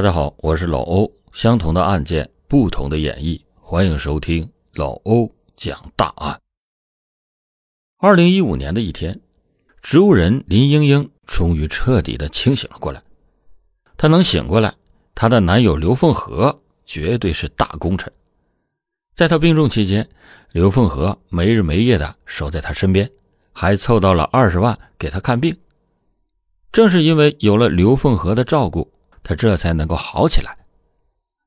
大家好，我是老欧。相同的案件，不同的演绎，欢迎收听老欧讲大案。二零一五年的一天，植物人林英英终于彻底的清醒了过来。她能醒过来，她的男友刘凤和绝对是大功臣。在她病重期间，刘凤和没日没夜的守在她身边，还凑到了二十万给她看病。正是因为有了刘凤和的照顾。他这才能够好起来。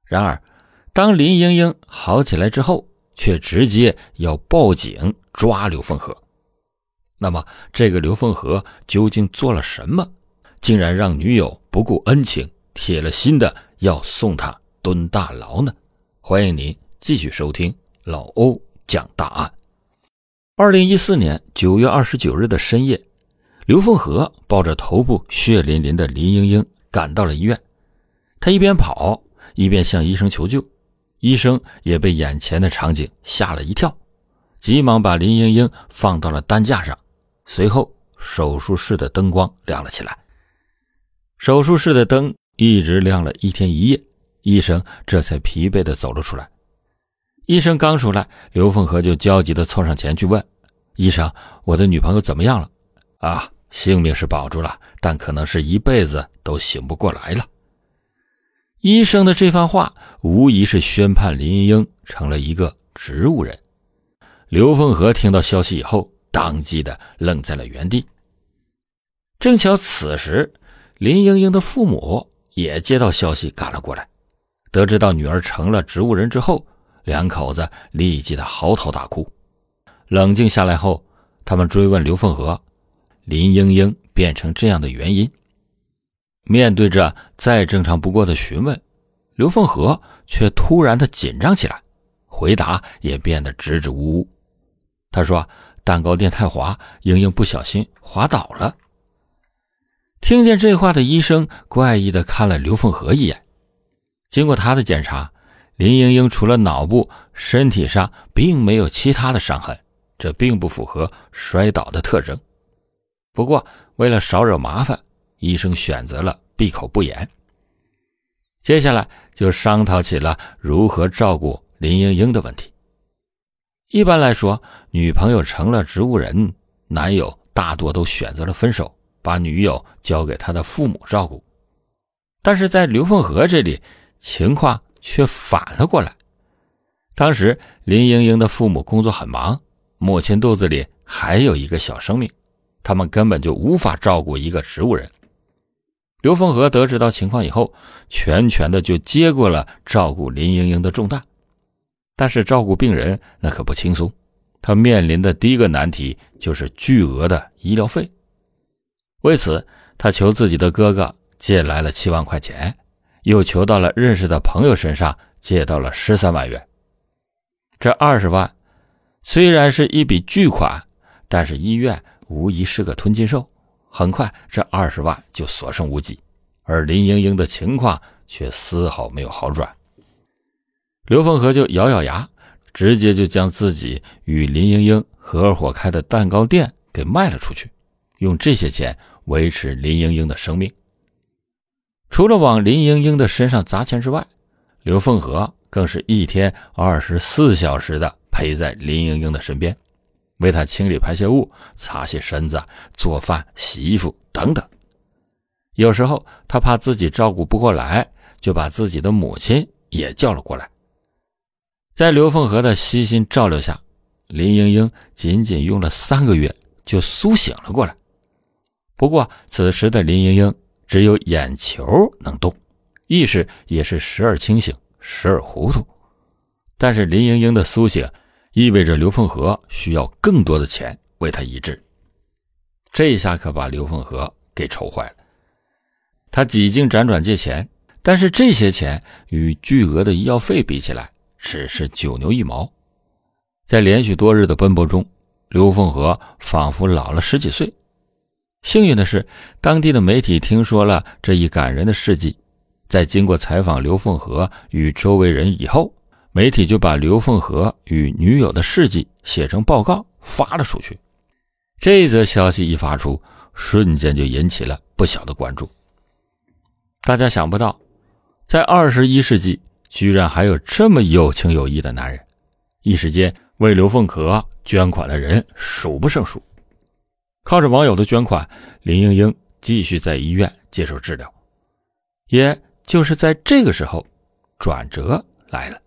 然而，当林英英好起来之后，却直接要报警抓刘凤和。那么，这个刘凤和究竟做了什么，竟然让女友不顾恩情，铁了心的要送他蹲大牢呢？欢迎您继续收听老欧讲大案。二零一四年九月二十九日的深夜，刘凤和抱着头部血淋淋的林英英。赶到了医院，他一边跑一边向医生求救，医生也被眼前的场景吓了一跳，急忙把林英英放到了担架上。随后，手术室的灯光亮了起来。手术室的灯一直亮了一天一夜，医生这才疲惫地走了出来。医生刚出来，刘凤和就焦急地凑上前去问：“医生，我的女朋友怎么样了？”啊。性命是保住了，但可能是一辈子都醒不过来了。医生的这番话无疑是宣判林英英成了一个植物人。刘凤和听到消息以后，当即的愣在了原地。正巧此时，林英英的父母也接到消息赶了过来，得知到女儿成了植物人之后，两口子立即的嚎啕大哭。冷静下来后，他们追问刘凤和。林英英变成这样的原因，面对着再正常不过的询问，刘凤和却突然的紧张起来，回答也变得支支吾吾。他说：“蛋糕店太滑，英英不小心滑倒了。”听见这话的医生怪异的看了刘凤和一眼。经过他的检查，林英英除了脑部，身体上并没有其他的伤痕，这并不符合摔倒的特征。不过，为了少惹麻烦，医生选择了闭口不言。接下来就商讨起了如何照顾林英英的问题。一般来说，女朋友成了植物人，男友大多都选择了分手，把女友交给他的父母照顾。但是在刘凤和这里，情况却反了过来。当时林英英的父母工作很忙，母亲肚子里还有一个小生命。他们根本就无法照顾一个植物人。刘凤和得知到情况以后，全权的就接过了照顾林英英的重担。但是照顾病人那可不轻松，他面临的第一个难题就是巨额的医疗费。为此，他求自己的哥哥借来了七万块钱，又求到了认识的朋友身上借到了十三万元。这二十万虽然是一笔巨款，但是医院。无疑是个吞金兽，很快这二十万就所剩无几，而林英英的情况却丝毫没有好转。刘凤和就咬咬牙，直接就将自己与林英英合伙开的蛋糕店给卖了出去，用这些钱维持林英英的生命。除了往林英英的身上砸钱之外，刘凤和更是一天二十四小时的陪在林英英的身边。为他清理排泄物、擦洗身子、做饭、洗衣服等等。有时候他怕自己照顾不过来，就把自己的母亲也叫了过来。在刘凤和的悉心照料下，林英英仅仅用了三个月就苏醒了过来。不过此时的林英英只有眼球能动，意识也是时而清醒，时而糊涂。但是林英英的苏醒。意味着刘凤和需要更多的钱为他医治，这一下可把刘凤和给愁坏了。他几经辗转借钱，但是这些钱与巨额的医药费比起来，只是九牛一毛。在连续多日的奔波中，刘凤和仿佛老了十几岁。幸运的是，当地的媒体听说了这一感人的事迹，在经过采访刘凤和与周围人以后。媒体就把刘凤和与女友的事迹写成报告发了出去。这则消息一发出，瞬间就引起了不小的关注。大家想不到，在二十一世纪，居然还有这么有情有义的男人，一时间为刘凤和捐款的人数不胜数。靠着网友的捐款，林英英继续在医院接受治疗。也就是在这个时候，转折来了。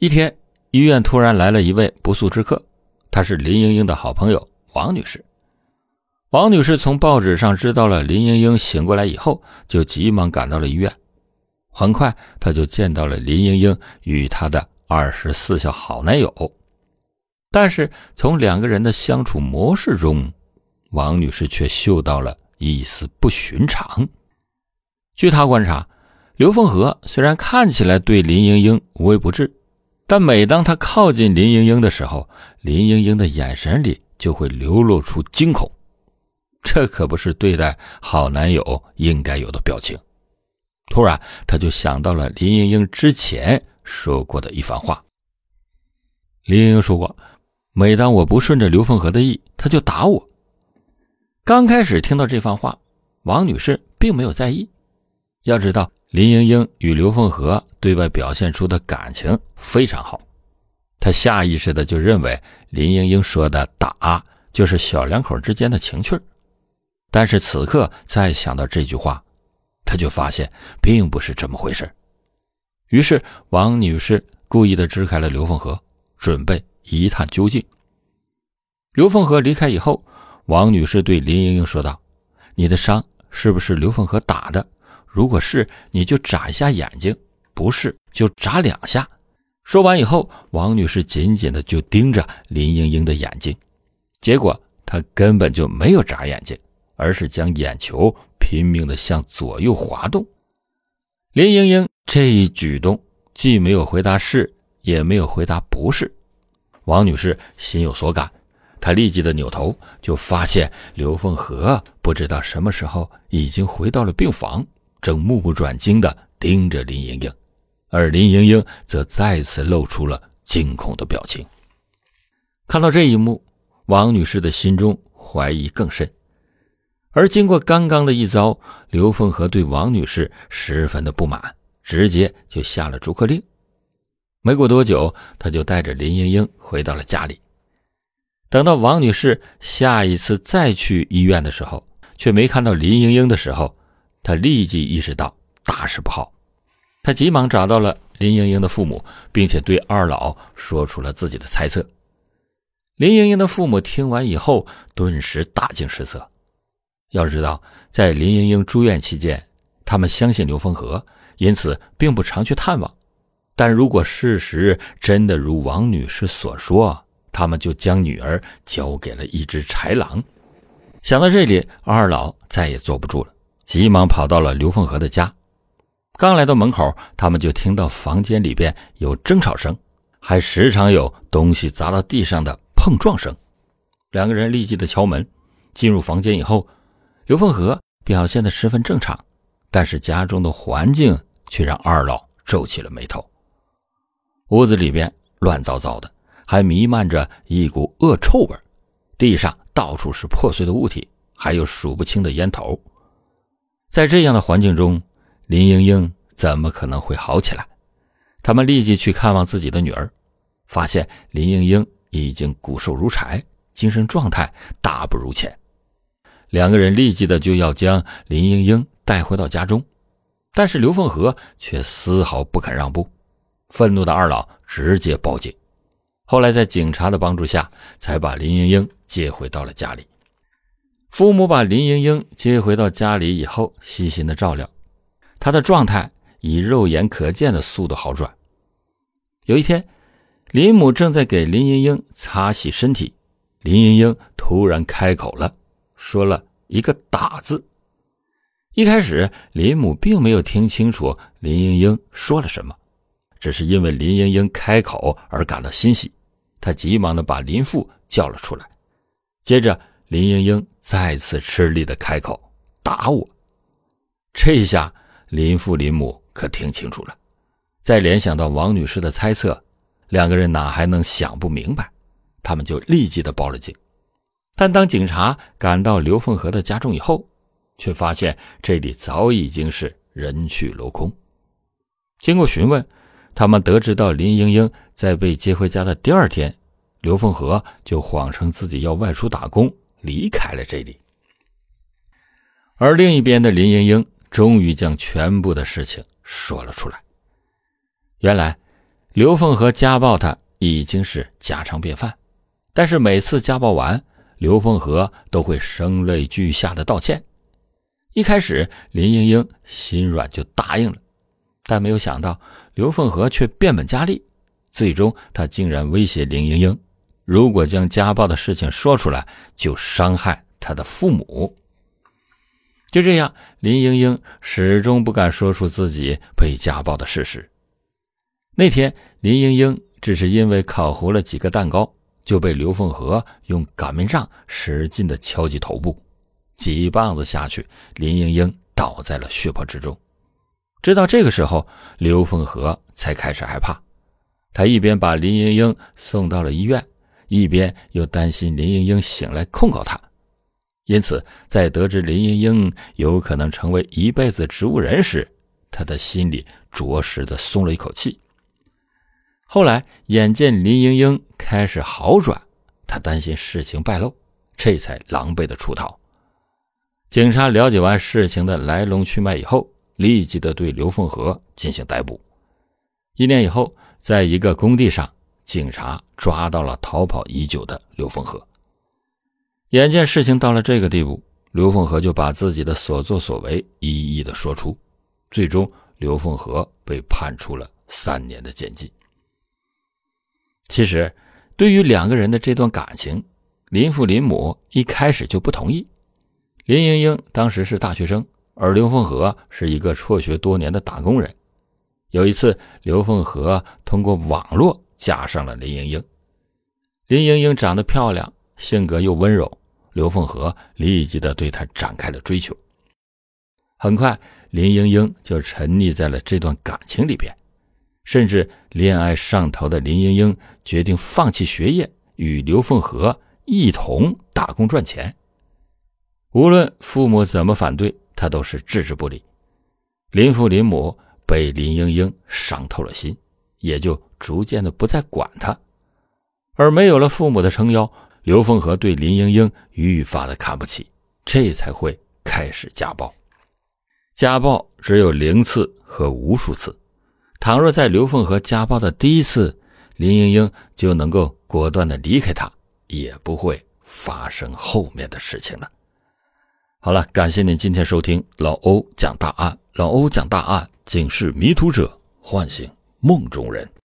一天，医院突然来了一位不速之客，她是林英英的好朋友王女士。王女士从报纸上知道了林英英醒过来以后，就急忙赶到了医院。很快，她就见到了林英英与她的二十四孝好男友。但是，从两个人的相处模式中，王女士却嗅到了一丝不寻常。据她观察，刘凤和虽然看起来对林英英无微不至，但每当他靠近林英英的时候，林英英的眼神里就会流露出惊恐。这可不是对待好男友应该有的表情。突然，他就想到了林英英之前说过的一番话。林英英说过：“每当我不顺着刘凤和的意，他就打我。”刚开始听到这番话，王女士并没有在意。要知道，林英英与刘凤和对外表现出的感情非常好，她下意识的就认为林英英说的“打”就是小两口之间的情趣但是此刻再想到这句话，她就发现并不是这么回事于是，王女士故意的支开了刘凤和，准备一探究竟。刘凤和离开以后。王女士对林英英说道：“你的伤是不是刘凤和打的？如果是，你就眨一下眼睛；不是，就眨两下。”说完以后，王女士紧紧的就盯着林英英的眼睛，结果她根本就没有眨眼睛，而是将眼球拼命的向左右滑动。林英英这一举动既没有回答是，也没有回答不是，王女士心有所感。她立即的扭头，就发现刘凤和不知道什么时候已经回到了病房，正目不转睛的盯着林莹莹，而林莹莹则再次露出了惊恐的表情。看到这一幕，王女士的心中怀疑更甚。而经过刚刚的一遭，刘凤和对王女士十分的不满，直接就下了逐客令。没过多久，他就带着林莹莹回到了家里。等到王女士下一次再去医院的时候，却没看到林莹莹的时候，他立即意识到大事不好。他急忙找到了林英英的父母，并且对二老说出了自己的猜测。林英英的父母听完以后，顿时大惊失色。要知道，在林英英住院期间，他们相信刘凤和，因此并不常去探望。但如果事实真的如王女士所说，他们就将女儿交给了一只豺狼。想到这里，二老再也坐不住了，急忙跑到了刘凤和的家。刚来到门口，他们就听到房间里边有争吵声，还时常有东西砸到地上的碰撞声。两个人立即的敲门，进入房间以后，刘凤和表现的十分正常，但是家中的环境却让二老皱起了眉头。屋子里边乱糟糟的。还弥漫着一股恶臭味，地上到处是破碎的物体，还有数不清的烟头。在这样的环境中，林英英怎么可能会好起来？他们立即去看望自己的女儿，发现林英英已经骨瘦如柴，精神状态大不如前。两个人立即的就要将林英英带回到家中，但是刘凤和却丝毫不肯让步。愤怒的二老直接报警。后来，在警察的帮助下，才把林英英接回到了家里。父母把林英英接回到家里以后，细心的照料，她的状态以肉眼可见的速度好转。有一天，林母正在给林英英擦洗身体，林英英突然开口了，说了一个“打”字。一开始，林母并没有听清楚林英英说了什么，只是因为林英英开口而感到欣喜。她急忙的把林父叫了出来，接着林英英再次吃力的开口：“打我！”这一下林父林母可听清楚了，再联想到王女士的猜测，两个人哪还能想不明白？他们就立即的报了警。但当警察赶到刘凤和的家中以后，却发现这里早已经是人去楼空。经过询问，他们得知到林英英在被接回家的第二天，刘凤和就谎称自己要外出打工，离开了这里。而另一边的林英英终于将全部的事情说了出来。原来，刘凤和家暴她已经是家常便饭，但是每次家暴完，刘凤和都会声泪俱下的道歉。一开始，林英英心软就答应了，但没有想到刘凤和却变本加厉，最终他竟然威胁林英英，如果将家暴的事情说出来，就伤害他的父母。就这样，林英英始终不敢说出自己被家暴的事实。那天，林英英只是因为烤糊了几个蛋糕，就被刘凤和用擀面杖使劲的敲击头部。几棒子下去，林英英倒在了血泊之中。直到这个时候，刘凤和才开始害怕。他一边把林英英送到了医院，一边又担心林英英醒来控告他。因此，在得知林英英有可能成为一辈子植物人时，他的心里着实的松了一口气。后来，眼见林英英开始好转，他担心事情败露，这才狼狈的出逃。警察了解完事情的来龙去脉以后，立即的对刘凤和进行逮捕。一年以后，在一个工地上，警察抓到了逃跑已久的刘凤和。眼见事情到了这个地步，刘凤和就把自己的所作所为一一的说出。最终，刘凤和被判处了三年的监禁。其实，对于两个人的这段感情，林父林母一开始就不同意。林英英当时是大学生，而刘凤和是一个辍学多年的打工人。有一次，刘凤和通过网络加上了林英英。林英英长得漂亮，性格又温柔，刘凤和立即的对她展开了追求。很快，林英英就沉溺在了这段感情里边，甚至恋爱上头的林英英决定放弃学业，与刘凤和一同打工赚钱。无论父母怎么反对，他都是置之不理。林父林母被林英英伤透了心，也就逐渐的不再管他。而没有了父母的撑腰，刘凤和对林英英愈发的看不起，这才会开始家暴。家暴只有零次和无数次，倘若在刘凤和家暴的第一次，林英英就能够果断的离开他，也不会发生后面的事情了。好了，感谢您今天收听老欧讲大案。老欧讲大案，警示迷途者，唤醒梦中人。